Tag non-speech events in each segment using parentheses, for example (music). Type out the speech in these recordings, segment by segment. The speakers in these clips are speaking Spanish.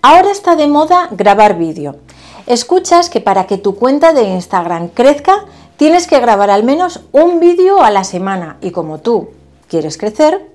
Ahora está de moda grabar vídeo. Escuchas que para que tu cuenta de Instagram crezca tienes que grabar al menos un vídeo a la semana y como tú quieres crecer,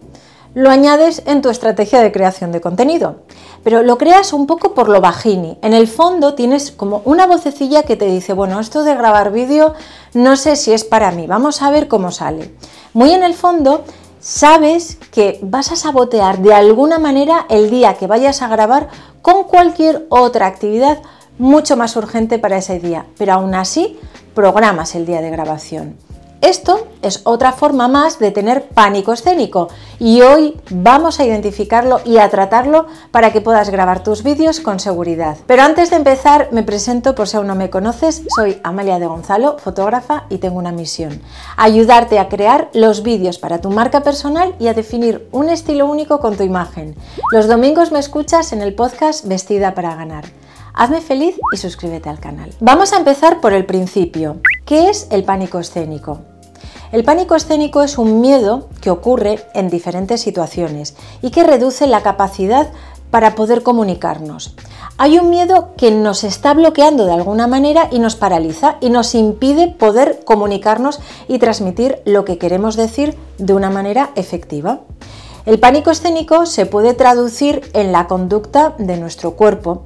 lo añades en tu estrategia de creación de contenido. Pero lo creas un poco por lo bajini. En el fondo tienes como una vocecilla que te dice, bueno, esto de grabar vídeo no sé si es para mí, vamos a ver cómo sale. Muy en el fondo sabes que vas a sabotear de alguna manera el día que vayas a grabar con cualquier otra actividad mucho más urgente para ese día, pero aún así programas el día de grabación. Esto es otra forma más de tener pánico escénico y hoy vamos a identificarlo y a tratarlo para que puedas grabar tus vídeos con seguridad. Pero antes de empezar me presento por si aún no me conoces, soy Amalia de Gonzalo, fotógrafa y tengo una misión, ayudarte a crear los vídeos para tu marca personal y a definir un estilo único con tu imagen. Los domingos me escuchas en el podcast Vestida para ganar. Hazme feliz y suscríbete al canal. Vamos a empezar por el principio. ¿Qué es el pánico escénico? El pánico escénico es un miedo que ocurre en diferentes situaciones y que reduce la capacidad para poder comunicarnos. Hay un miedo que nos está bloqueando de alguna manera y nos paraliza y nos impide poder comunicarnos y transmitir lo que queremos decir de una manera efectiva. El pánico escénico se puede traducir en la conducta de nuestro cuerpo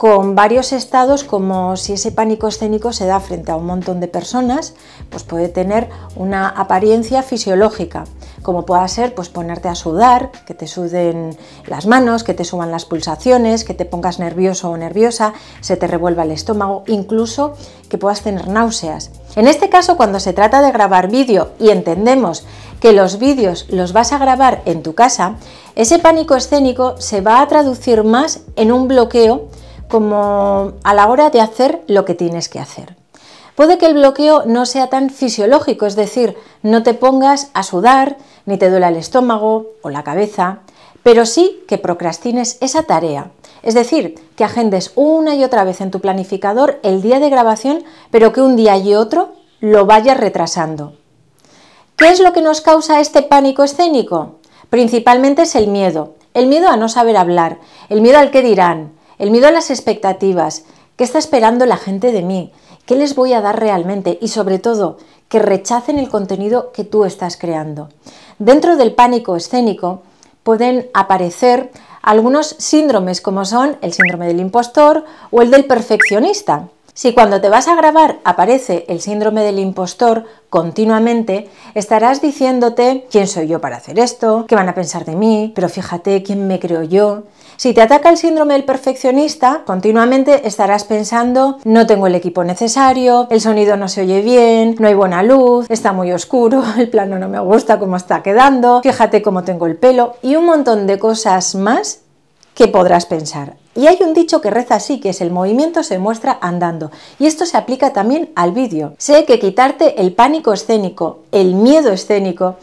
con varios estados como si ese pánico escénico se da frente a un montón de personas, pues puede tener una apariencia fisiológica, como pueda ser pues ponerte a sudar, que te suden las manos, que te suban las pulsaciones, que te pongas nervioso o nerviosa, se te revuelva el estómago, incluso que puedas tener náuseas. En este caso, cuando se trata de grabar vídeo y entendemos que los vídeos los vas a grabar en tu casa, ese pánico escénico se va a traducir más en un bloqueo como a la hora de hacer lo que tienes que hacer. Puede que el bloqueo no sea tan fisiológico, es decir, no te pongas a sudar, ni te duela el estómago o la cabeza, pero sí que procrastines esa tarea. Es decir, que agendes una y otra vez en tu planificador el día de grabación, pero que un día y otro lo vayas retrasando. ¿Qué es lo que nos causa este pánico escénico? Principalmente es el miedo. El miedo a no saber hablar, el miedo al que dirán, el miedo a las expectativas, qué está esperando la gente de mí, qué les voy a dar realmente y sobre todo que rechacen el contenido que tú estás creando. Dentro del pánico escénico pueden aparecer algunos síndromes como son el síndrome del impostor o el del perfeccionista. Si cuando te vas a grabar aparece el síndrome del impostor continuamente, estarás diciéndote quién soy yo para hacer esto, qué van a pensar de mí, pero fíjate quién me creo yo. Si te ataca el síndrome del perfeccionista, continuamente estarás pensando no tengo el equipo necesario, el sonido no se oye bien, no hay buena luz, está muy oscuro, (laughs) el plano no me gusta cómo está quedando, fíjate cómo tengo el pelo y un montón de cosas más que podrás pensar. Y hay un dicho que reza así, que es el movimiento se muestra andando. Y esto se aplica también al vídeo. Sé que quitarte el pánico escénico, el miedo escénico,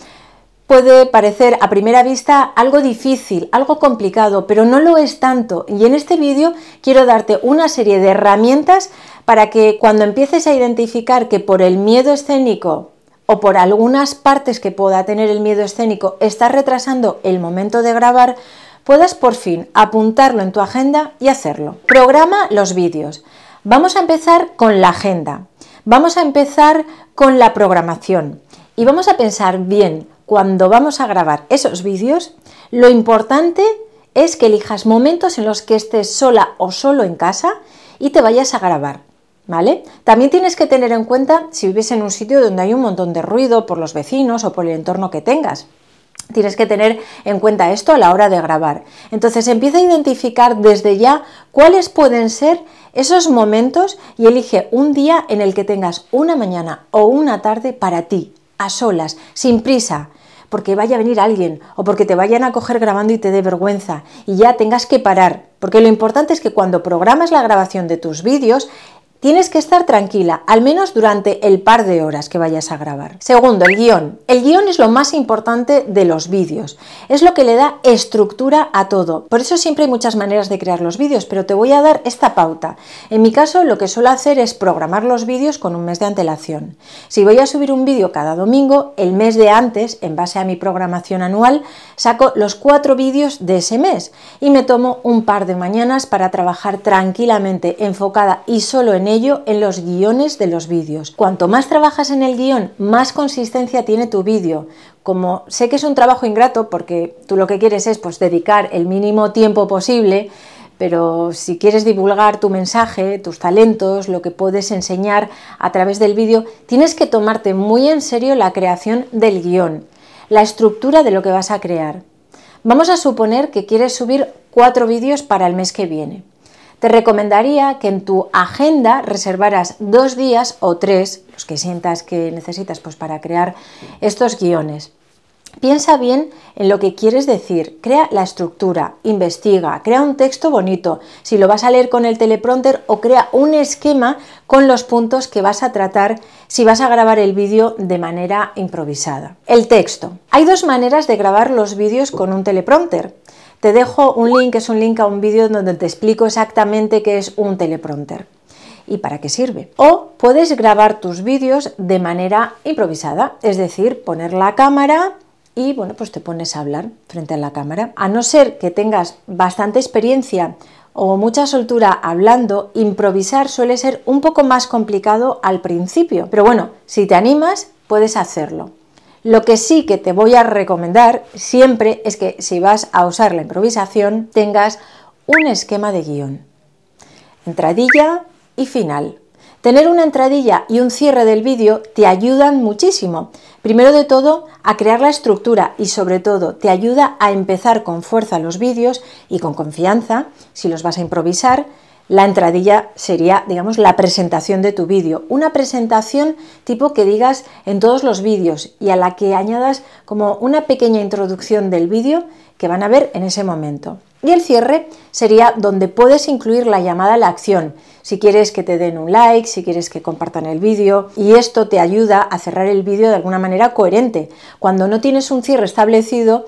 puede parecer a primera vista algo difícil, algo complicado, pero no lo es tanto. Y en este vídeo quiero darte una serie de herramientas para que cuando empieces a identificar que por el miedo escénico o por algunas partes que pueda tener el miedo escénico estás retrasando el momento de grabar, puedas por fin apuntarlo en tu agenda y hacerlo. Programa los vídeos. Vamos a empezar con la agenda. Vamos a empezar con la programación. Y vamos a pensar bien, cuando vamos a grabar esos vídeos, lo importante es que elijas momentos en los que estés sola o solo en casa y te vayas a grabar. ¿Vale? También tienes que tener en cuenta si vives en un sitio donde hay un montón de ruido por los vecinos o por el entorno que tengas. Tienes que tener en cuenta esto a la hora de grabar. Entonces empieza a identificar desde ya cuáles pueden ser esos momentos y elige un día en el que tengas una mañana o una tarde para ti, a solas, sin prisa, porque vaya a venir alguien o porque te vayan a coger grabando y te dé vergüenza y ya tengas que parar. Porque lo importante es que cuando programas la grabación de tus vídeos, Tienes que estar tranquila, al menos durante el par de horas que vayas a grabar. Segundo, el guion. El guion es lo más importante de los vídeos. Es lo que le da estructura a todo. Por eso siempre hay muchas maneras de crear los vídeos, pero te voy a dar esta pauta. En mi caso, lo que suelo hacer es programar los vídeos con un mes de antelación. Si voy a subir un vídeo cada domingo, el mes de antes, en base a mi programación anual, saco los cuatro vídeos de ese mes y me tomo un par de mañanas para trabajar tranquilamente, enfocada y solo en ello en los guiones de los vídeos. Cuanto más trabajas en el guion, más consistencia tiene tu vídeo. Como sé que es un trabajo ingrato porque tú lo que quieres es pues dedicar el mínimo tiempo posible, pero si quieres divulgar tu mensaje, tus talentos, lo que puedes enseñar a través del vídeo, tienes que tomarte muy en serio la creación del guion, la estructura de lo que vas a crear. Vamos a suponer que quieres subir cuatro vídeos para el mes que viene te recomendaría que en tu agenda reservaras dos días o tres, los que sientas que necesitas pues, para crear estos guiones. Piensa bien en lo que quieres decir, crea la estructura, investiga, crea un texto bonito, si lo vas a leer con el teleprompter o crea un esquema con los puntos que vas a tratar si vas a grabar el vídeo de manera improvisada. El texto. Hay dos maneras de grabar los vídeos con un teleprompter. Te dejo un link, es un link a un vídeo donde te explico exactamente qué es un teleprompter y para qué sirve. O puedes grabar tus vídeos de manera improvisada, es decir, poner la cámara y bueno, pues te pones a hablar frente a la cámara. A no ser que tengas bastante experiencia o mucha soltura hablando, improvisar suele ser un poco más complicado al principio. Pero bueno, si te animas, puedes hacerlo. Lo que sí que te voy a recomendar siempre es que si vas a usar la improvisación tengas un esquema de guion. Entradilla y final. Tener una entradilla y un cierre del vídeo te ayudan muchísimo. Primero de todo, a crear la estructura y sobre todo te ayuda a empezar con fuerza los vídeos y con confianza, si los vas a improvisar, la entradilla sería, digamos, la presentación de tu vídeo. Una presentación tipo que digas en todos los vídeos y a la que añadas como una pequeña introducción del vídeo que van a ver en ese momento. Y el cierre sería donde puedes incluir la llamada a la acción, si quieres que te den un like, si quieres que compartan el vídeo, y esto te ayuda a cerrar el vídeo de alguna manera coherente. Cuando no tienes un cierre establecido,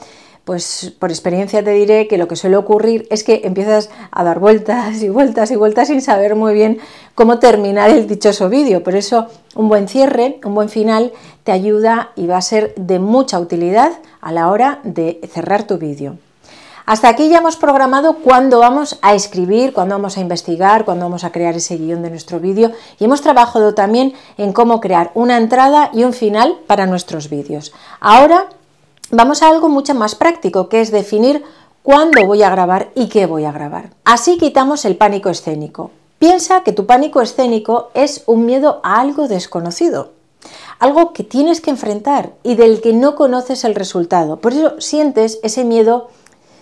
pues por experiencia te diré que lo que suele ocurrir es que empiezas a dar vueltas y vueltas y vueltas sin saber muy bien cómo terminar el dichoso vídeo. Por eso un buen cierre, un buen final te ayuda y va a ser de mucha utilidad a la hora de cerrar tu vídeo. Hasta aquí ya hemos programado cuándo vamos a escribir, cuándo vamos a investigar, cuándo vamos a crear ese guion de nuestro vídeo y hemos trabajado también en cómo crear una entrada y un final para nuestros vídeos. Ahora vamos a algo mucho más práctico, que es definir cuándo voy a grabar y qué voy a grabar. Así quitamos el pánico escénico. Piensa que tu pánico escénico es un miedo a algo desconocido, algo que tienes que enfrentar y del que no conoces el resultado. Por eso sientes ese miedo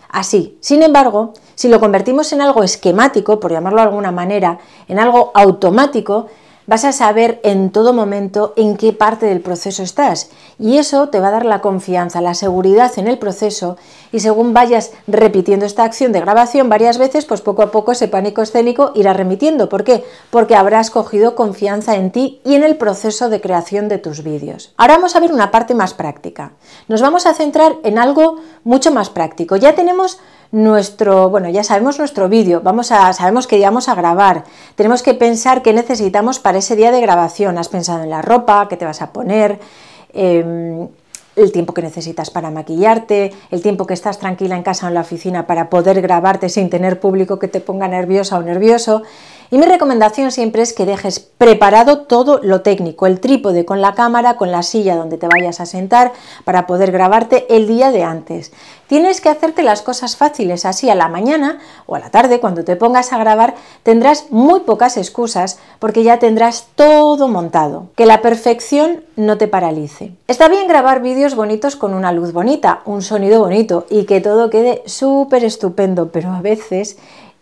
así. Sin embargo, si lo convertimos en algo esquemático, por llamarlo de alguna manera, en algo automático, vas a saber en todo momento en qué parte del proceso estás y eso te va a dar la confianza, la seguridad en el proceso y según vayas repitiendo esta acción de grabación varias veces, pues poco a poco ese pánico escénico irá remitiendo. ¿Por qué? Porque habrás cogido confianza en ti y en el proceso de creación de tus vídeos. Ahora vamos a ver una parte más práctica. Nos vamos a centrar en algo mucho más práctico. Ya tenemos nuestro, bueno, ya sabemos nuestro vídeo, vamos a, sabemos que vamos a grabar, tenemos que pensar qué necesitamos para ese día de grabación, has pensado en la ropa, qué te vas a poner, em, el tiempo que necesitas para maquillarte, el tiempo que estás tranquila en casa o en la oficina para poder grabarte sin tener público que te ponga nerviosa o nervioso. Y mi recomendación siempre es que dejes preparado todo lo técnico, el trípode con la cámara, con la silla donde te vayas a sentar para poder grabarte el día de antes. Tienes que hacerte las cosas fáciles, así a la mañana o a la tarde cuando te pongas a grabar tendrás muy pocas excusas porque ya tendrás todo montado. Que la perfección no te paralice. Está bien grabar vídeos bonitos con una luz bonita, un sonido bonito y que todo quede súper estupendo, pero a veces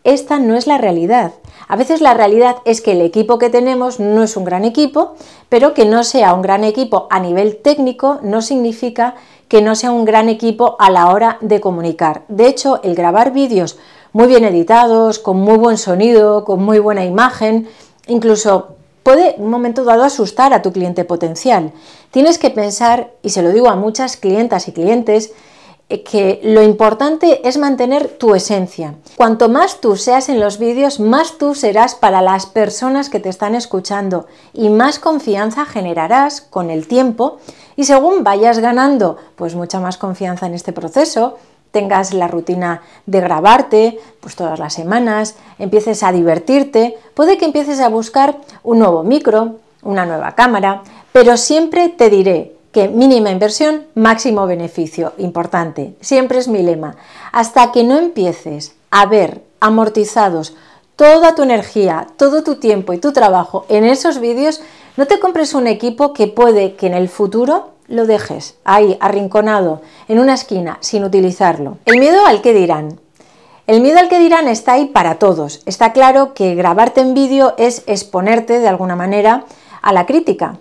esta no es la realidad. A veces la realidad es que el equipo que tenemos no es un gran equipo, pero que no sea un gran equipo a nivel técnico no significa que no sea un gran equipo a la hora de comunicar. De hecho, el grabar vídeos muy bien editados, con muy buen sonido, con muy buena imagen, Incluso puede un momento dado asustar a tu cliente potencial. Tienes que pensar, y se lo digo a muchas clientas y clientes, que lo importante es mantener tu esencia. Cuanto más tú seas en los vídeos, más tú serás para las personas que te están escuchando y más confianza generarás con el tiempo y según vayas ganando pues mucha más confianza en este proceso, tengas la rutina de grabarte pues todas las semanas, empieces a divertirte, puede que empieces a buscar un nuevo micro, una nueva cámara, pero siempre te diré que mínima inversión, máximo beneficio, importante, siempre es mi lema. Hasta que no empieces a ver amortizados toda tu energía, todo tu tiempo y tu trabajo en esos vídeos, no te compres un equipo que puede que en el futuro lo dejes ahí, arrinconado, en una esquina, sin utilizarlo. El miedo al que dirán. El miedo al que dirán está ahí para todos. Está claro que grabarte en vídeo es exponerte de alguna manera a la crítica.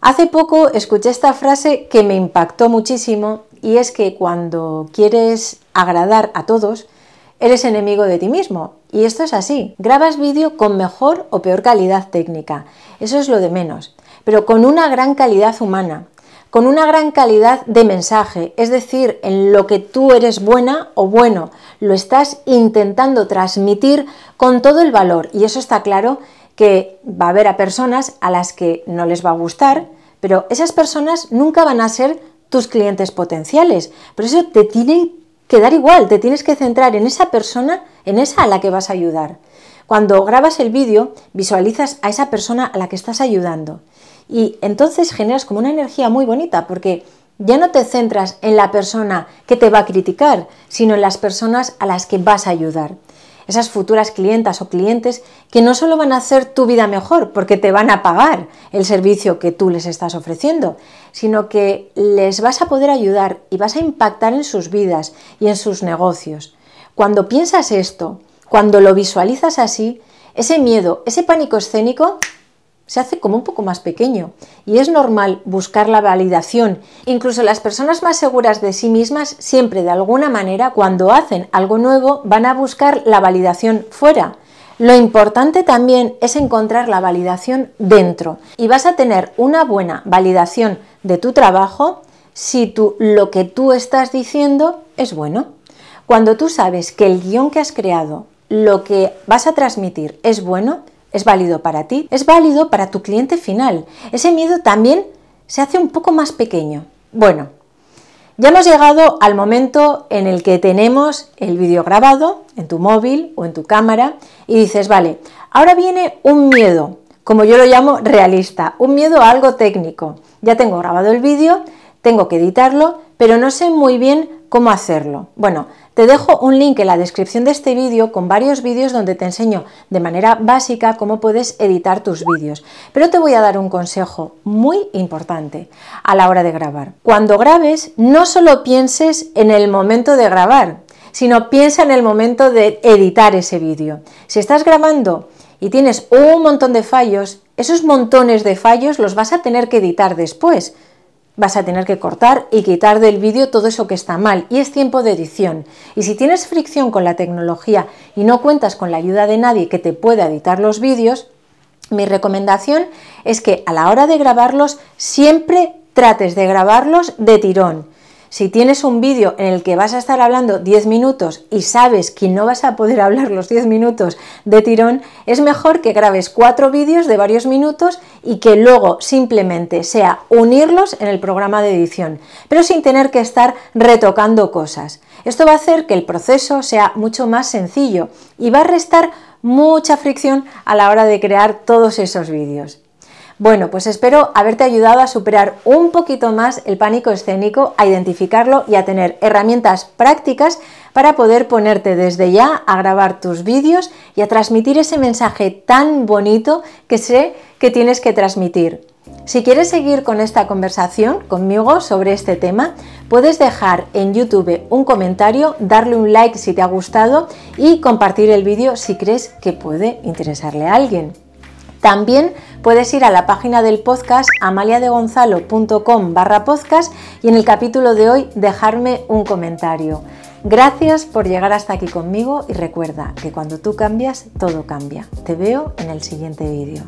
Hace poco escuché esta frase que me impactó muchísimo y es que cuando quieres agradar a todos, eres enemigo de ti mismo. Y esto es así. Grabas vídeo con mejor o peor calidad técnica. Eso es lo de menos. Pero con una gran calidad humana con una gran calidad de mensaje, es decir, en lo que tú eres buena o bueno, lo estás intentando transmitir con todo el valor y eso está claro que va a haber a personas a las que no les va a gustar, pero esas personas nunca van a ser tus clientes potenciales. Por eso te tienen que dar igual, te tienes que centrar en esa persona, en esa a la que vas a ayudar. Cuando grabas el vídeo, visualizas a esa persona a la que estás ayudando. Y entonces generas como una energía muy bonita porque ya no te centras en la persona que te va a criticar, sino en las personas a las que vas a ayudar. Esas futuras clientas o clientes que no solo van a hacer tu vida mejor porque te van a pagar el servicio que tú les estás ofreciendo, sino que les vas a poder ayudar y vas a impactar en sus vidas y en sus negocios. Cuando piensas esto, cuando lo visualizas así, ese miedo, ese pánico escénico se hace como un poco más pequeño y es normal buscar la validación. Incluso las personas más seguras de sí mismas siempre de alguna manera cuando hacen algo nuevo van a buscar la validación fuera. Lo importante también es encontrar la validación dentro y vas a tener una buena validación de tu trabajo si tú, lo que tú estás diciendo es bueno. Cuando tú sabes que el guion que has creado, lo que vas a transmitir es bueno, es válido para ti, es válido para tu cliente final. Ese miedo también se hace un poco más pequeño. Bueno, ya hemos llegado al momento en el que tenemos el vídeo grabado en tu móvil o en tu cámara y dices, vale, ahora viene un miedo, como yo lo llamo realista, un miedo a algo técnico. Ya tengo grabado el vídeo, tengo que editarlo, pero no sé muy bien cómo hacerlo. Bueno, te dejo un link en la descripción de este vídeo con varios vídeos donde te enseño de manera básica cómo puedes editar tus vídeos. Pero te voy a dar un consejo muy importante a la hora de grabar. Cuando grabes, no solo pienses en el momento de grabar, sino piensa en el momento de editar ese vídeo. Si estás grabando y tienes un montón de fallos, esos montones de fallos los vas a tener que editar después vas a tener que cortar y quitar del vídeo todo eso que está mal y es tiempo de edición. Y si tienes fricción con la tecnología y no cuentas con la ayuda de nadie que te pueda editar los vídeos, mi recomendación es que a la hora de grabarlos siempre trates de grabarlos de tirón si tienes un vídeo en el que vas a estar hablando 10 minutos y sabes que no vas a poder (laughs) hablar los 10 minutos de tirón, es mejor que grabes cuatro vídeos de varios minutos y que luego simplemente sea unirlos en el programa de edición, pero sin tener que estar retocando cosas. Esto va a hacer que el proceso sea mucho más sencillo y va a restar mucha fricción a la hora de crear todos esos vídeos. Bueno, pues espero haberte ayudado a superar un poquito más el pánico escénico, a identificarlo y a tener herramientas prácticas para poder ponerte desde ya a grabar tus vídeos y a transmitir ese mensaje tan bonito que sé que tienes que transmitir. Si quieres seguir con esta conversación conmigo sobre este tema, puedes dejar en YouTube un comentario, darle un like si te ha gustado y compartir el vídeo si crees que puede interesarle a alguien. También puedes ir a la página del podcast amaliadegonzalo.com barra podcast y en el capítulo de hoy dejarme un comentario. Gracias por llegar hasta aquí conmigo y recuerda que cuando tú cambias, todo cambia. Te veo en el siguiente vídeo.